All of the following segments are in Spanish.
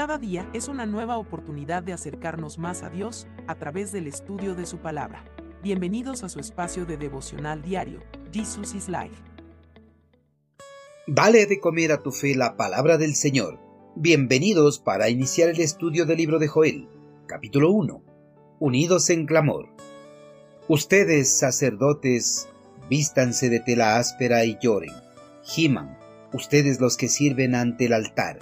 Cada día es una nueva oportunidad de acercarnos más a Dios a través del estudio de su palabra. Bienvenidos a su espacio de devocional diario, Jesus is Life. Dale de comer a tu fe la palabra del Señor. Bienvenidos para iniciar el estudio del libro de Joel, capítulo 1. Unidos en clamor. Ustedes, sacerdotes, vístanse de tela áspera y lloren. Giman, ustedes los que sirven ante el altar.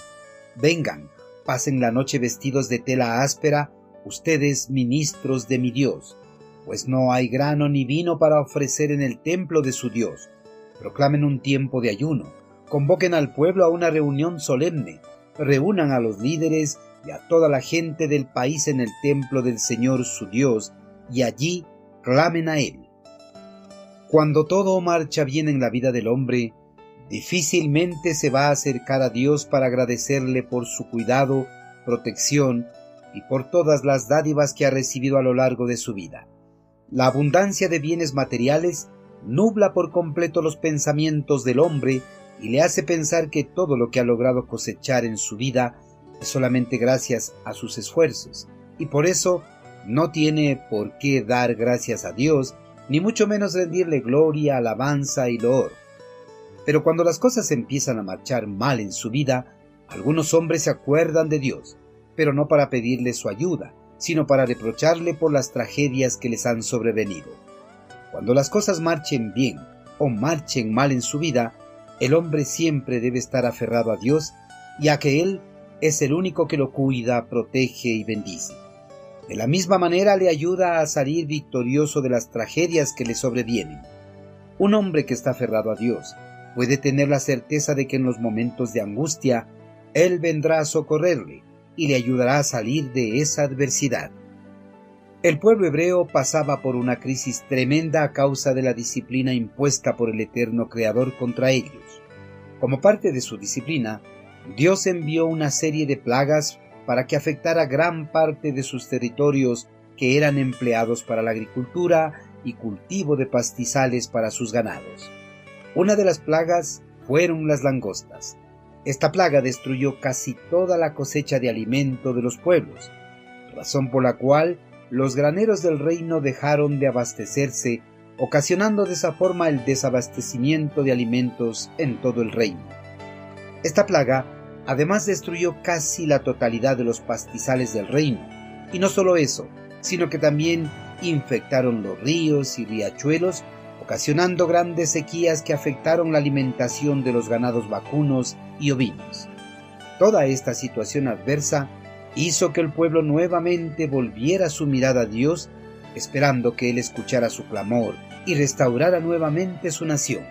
Vengan, pasen la noche vestidos de tela áspera, ustedes ministros de mi Dios, pues no hay grano ni vino para ofrecer en el templo de su Dios. Proclamen un tiempo de ayuno, convoquen al pueblo a una reunión solemne, reúnan a los líderes y a toda la gente del país en el templo del Señor su Dios, y allí clamen a Él. Cuando todo marcha bien en la vida del hombre, difícilmente se va a acercar a Dios para agradecerle por su cuidado, protección y por todas las dádivas que ha recibido a lo largo de su vida. La abundancia de bienes materiales nubla por completo los pensamientos del hombre y le hace pensar que todo lo que ha logrado cosechar en su vida es solamente gracias a sus esfuerzos, y por eso no tiene por qué dar gracias a Dios, ni mucho menos rendirle gloria, alabanza y loor. Pero cuando las cosas empiezan a marchar mal en su vida, algunos hombres se acuerdan de Dios, pero no para pedirle su ayuda, sino para reprocharle por las tragedias que les han sobrevenido. Cuando las cosas marchen bien o marchen mal en su vida, el hombre siempre debe estar aferrado a Dios, ya que Él es el único que lo cuida, protege y bendice. De la misma manera le ayuda a salir victorioso de las tragedias que le sobrevienen. Un hombre que está aferrado a Dios puede tener la certeza de que en los momentos de angustia Él vendrá a socorrerle y le ayudará a salir de esa adversidad. El pueblo hebreo pasaba por una crisis tremenda a causa de la disciplina impuesta por el eterno Creador contra ellos. Como parte de su disciplina, Dios envió una serie de plagas para que afectara gran parte de sus territorios que eran empleados para la agricultura y cultivo de pastizales para sus ganados. Una de las plagas fueron las langostas. Esta plaga destruyó casi toda la cosecha de alimento de los pueblos, razón por la cual los graneros del reino dejaron de abastecerse, ocasionando de esa forma el desabastecimiento de alimentos en todo el reino. Esta plaga además destruyó casi la totalidad de los pastizales del reino, y no solo eso, sino que también infectaron los ríos y riachuelos ocasionando grandes sequías que afectaron la alimentación de los ganados vacunos y ovinos. Toda esta situación adversa hizo que el pueblo nuevamente volviera su mirada a Dios, esperando que Él escuchara su clamor y restaurara nuevamente su nación.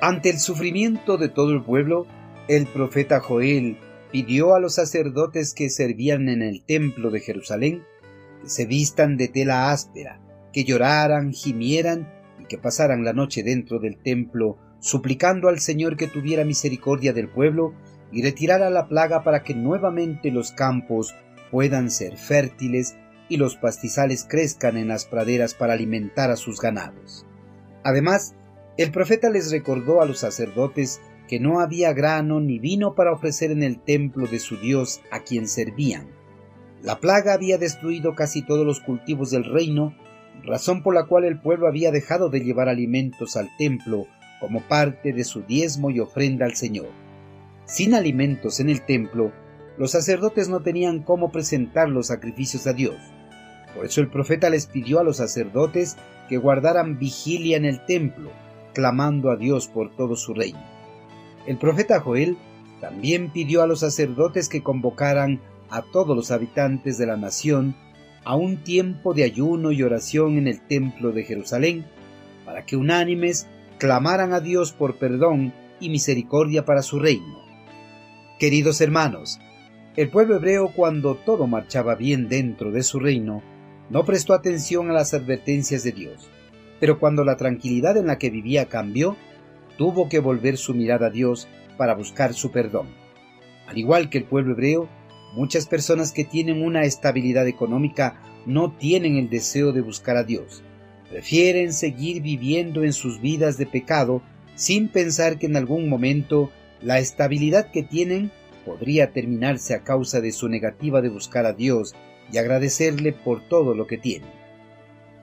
Ante el sufrimiento de todo el pueblo, el profeta Joel pidió a los sacerdotes que servían en el templo de Jerusalén que se vistan de tela áspera, que lloraran, gimieran y que pasaran la noche dentro del templo, suplicando al Señor que tuviera misericordia del pueblo y retirara la plaga para que nuevamente los campos puedan ser fértiles y los pastizales crezcan en las praderas para alimentar a sus ganados. Además, el profeta les recordó a los sacerdotes que no había grano ni vino para ofrecer en el templo de su Dios a quien servían. La plaga había destruido casi todos los cultivos del reino razón por la cual el pueblo había dejado de llevar alimentos al templo como parte de su diezmo y ofrenda al Señor. Sin alimentos en el templo, los sacerdotes no tenían cómo presentar los sacrificios a Dios. Por eso el profeta les pidió a los sacerdotes que guardaran vigilia en el templo, clamando a Dios por todo su reino. El profeta Joel también pidió a los sacerdotes que convocaran a todos los habitantes de la nación a un tiempo de ayuno y oración en el templo de Jerusalén, para que unánimes clamaran a Dios por perdón y misericordia para su reino. Queridos hermanos, el pueblo hebreo cuando todo marchaba bien dentro de su reino, no prestó atención a las advertencias de Dios, pero cuando la tranquilidad en la que vivía cambió, tuvo que volver su mirada a Dios para buscar su perdón. Al igual que el pueblo hebreo, Muchas personas que tienen una estabilidad económica no tienen el deseo de buscar a Dios. Prefieren seguir viviendo en sus vidas de pecado sin pensar que en algún momento la estabilidad que tienen podría terminarse a causa de su negativa de buscar a Dios y agradecerle por todo lo que tiene.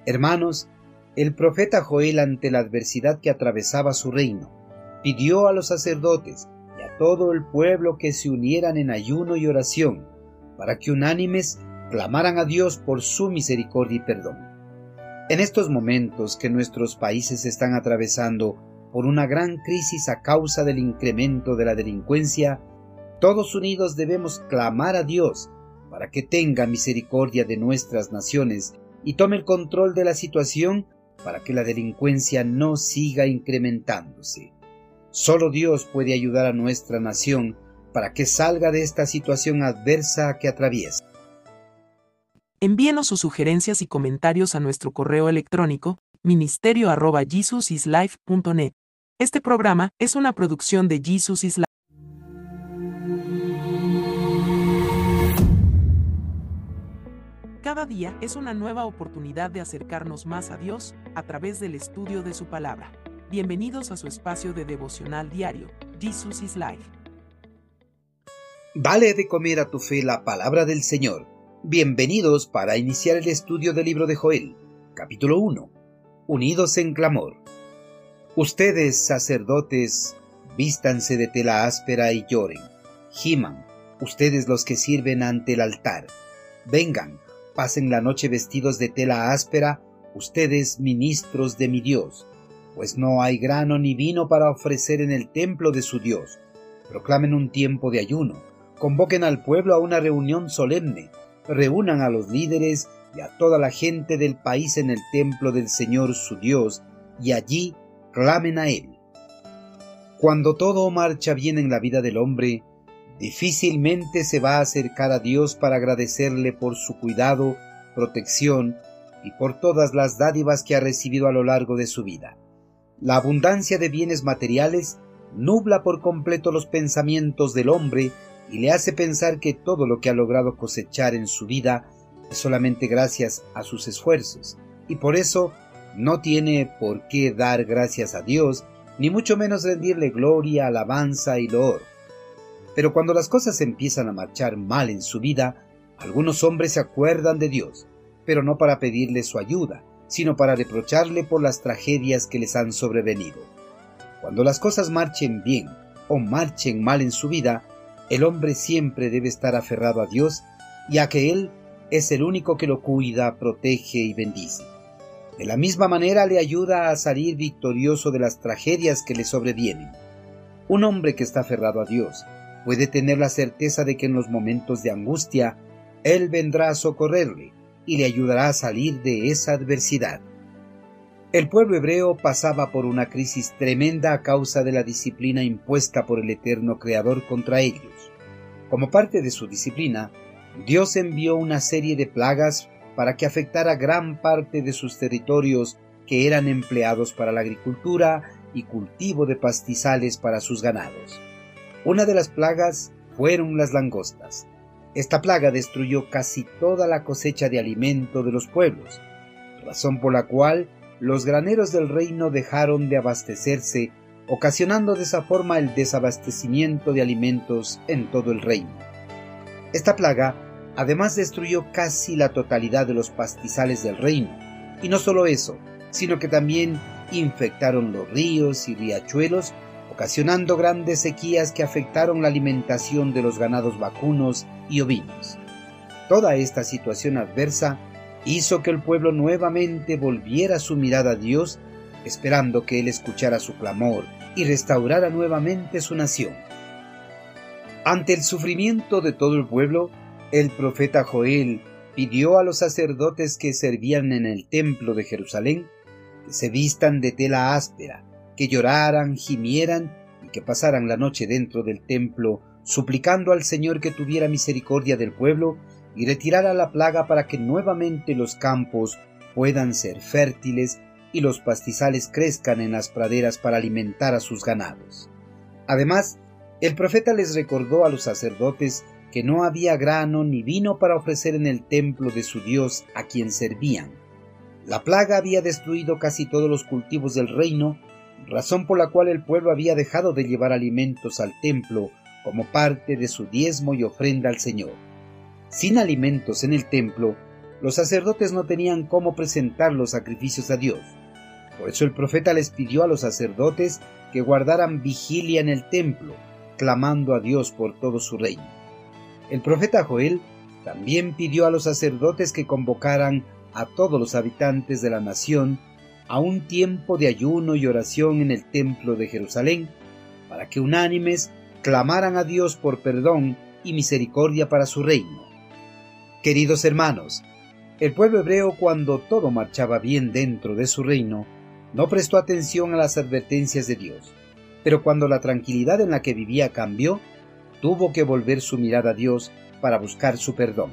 Hermanos, el profeta Joel ante la adversidad que atravesaba su reino, pidió a los sacerdotes todo el pueblo que se unieran en ayuno y oración, para que unánimes clamaran a Dios por su misericordia y perdón. En estos momentos que nuestros países están atravesando por una gran crisis a causa del incremento de la delincuencia, todos unidos debemos clamar a Dios para que tenga misericordia de nuestras naciones y tome el control de la situación para que la delincuencia no siga incrementándose. Solo Dios puede ayudar a nuestra nación para que salga de esta situación adversa que atraviesa. Envíenos sus sugerencias y comentarios a nuestro correo electrónico ministerio.jesusislife.net. Este programa es una producción de Jesus is. Cada día es una nueva oportunidad de acercarnos más a Dios a través del estudio de su palabra. Bienvenidos a su espacio de devocional diario, Jesus is Life. Dale de comer a tu fe la palabra del Señor Bienvenidos para iniciar el estudio del libro de Joel, capítulo 1. Unidos en clamor. Ustedes, sacerdotes, vístanse de tela áspera y lloren. Giman, ustedes los que sirven ante el altar. Vengan, pasen la noche vestidos de tela áspera, ustedes ministros de mi Dios, pues no hay grano ni vino para ofrecer en el templo de su Dios. Proclamen un tiempo de ayuno, convoquen al pueblo a una reunión solemne, reúnan a los líderes y a toda la gente del país en el templo del Señor su Dios, y allí clamen a Él. Cuando todo marcha bien en la vida del hombre, difícilmente se va a acercar a Dios para agradecerle por su cuidado, protección y por todas las dádivas que ha recibido a lo largo de su vida. La abundancia de bienes materiales nubla por completo los pensamientos del hombre y le hace pensar que todo lo que ha logrado cosechar en su vida es solamente gracias a sus esfuerzos, y por eso no tiene por qué dar gracias a Dios, ni mucho menos rendirle gloria, alabanza y loor. Pero cuando las cosas empiezan a marchar mal en su vida, algunos hombres se acuerdan de Dios, pero no para pedirle su ayuda, sino para reprocharle por las tragedias que les han sobrevenido. Cuando las cosas marchen bien o marchen mal en su vida, el hombre siempre debe estar aferrado a Dios y a que Él es el único que lo cuida, protege y bendice. De la misma manera le ayuda a salir victorioso de las tragedias que le sobrevienen. Un hombre que está aferrado a Dios puede tener la certeza de que en los momentos de angustia Él vendrá a socorrerle y le ayudará a salir de esa adversidad. El pueblo hebreo pasaba por una crisis tremenda a causa de la disciplina impuesta por el eterno Creador contra ellos. Como parte de su disciplina, Dios envió una serie de plagas para que afectara gran parte de sus territorios que eran empleados para la agricultura y cultivo de pastizales para sus ganados. Una de las plagas fueron las langostas. Esta plaga destruyó casi toda la cosecha de alimento de los pueblos, razón por la cual los graneros del reino dejaron de abastecerse ocasionando de esa forma el desabastecimiento de alimentos en todo el reino. Esta plaga además destruyó casi la totalidad de los pastizales del reino, y no solo eso, sino que también infectaron los ríos y riachuelos, ocasionando grandes sequías que afectaron la alimentación de los ganados vacunos y ovinos. Toda esta situación adversa hizo que el pueblo nuevamente volviera su mirada a Dios, esperando que Él escuchara su clamor y restaurara nuevamente su nación. Ante el sufrimiento de todo el pueblo, el profeta Joel pidió a los sacerdotes que servían en el templo de Jerusalén que se vistan de tela áspera, que lloraran, gimieran y que pasaran la noche dentro del templo, suplicando al Señor que tuviera misericordia del pueblo y retirara la plaga para que nuevamente los campos puedan ser fértiles y los pastizales crezcan en las praderas para alimentar a sus ganados. Además, el profeta les recordó a los sacerdotes que no había grano ni vino para ofrecer en el templo de su Dios a quien servían. La plaga había destruido casi todos los cultivos del reino, razón por la cual el pueblo había dejado de llevar alimentos al templo como parte de su diezmo y ofrenda al Señor. Sin alimentos en el templo, los sacerdotes no tenían cómo presentar los sacrificios a Dios. Por eso el profeta les pidió a los sacerdotes que guardaran vigilia en el templo, clamando a Dios por todo su reino. El profeta Joel también pidió a los sacerdotes que convocaran a todos los habitantes de la nación a un tiempo de ayuno y oración en el templo de Jerusalén, para que unánimes clamaran a Dios por perdón y misericordia para su reino. Queridos hermanos, el pueblo hebreo cuando todo marchaba bien dentro de su reino, no prestó atención a las advertencias de Dios, pero cuando la tranquilidad en la que vivía cambió, tuvo que volver su mirada a Dios para buscar su perdón.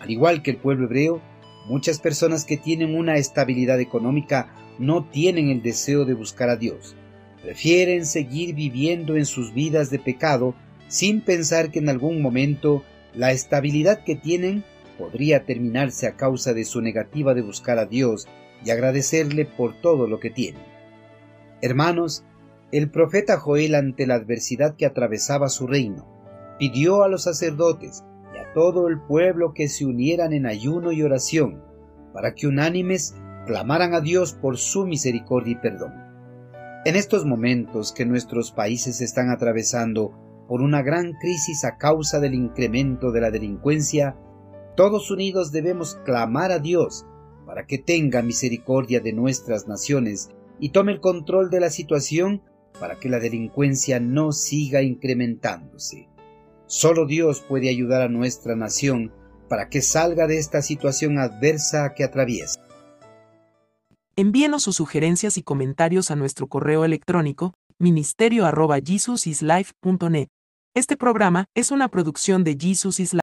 Al igual que el pueblo hebreo, muchas personas que tienen una estabilidad económica no tienen el deseo de buscar a Dios. Prefieren seguir viviendo en sus vidas de pecado sin pensar que en algún momento la estabilidad que tienen podría terminarse a causa de su negativa de buscar a Dios y agradecerle por todo lo que tienen. Hermanos, el profeta Joel ante la adversidad que atravesaba su reino, pidió a los sacerdotes todo el pueblo que se unieran en ayuno y oración, para que unánimes clamaran a Dios por su misericordia y perdón. En estos momentos que nuestros países están atravesando por una gran crisis a causa del incremento de la delincuencia, todos unidos debemos clamar a Dios para que tenga misericordia de nuestras naciones y tome el control de la situación para que la delincuencia no siga incrementándose. Solo Dios puede ayudar a nuestra nación para que salga de esta situación adversa que atraviesa. Envíenos sus sugerencias y comentarios a nuestro correo electrónico ministerio.jesusislife.net. Este programa es una producción de Jesus is Life.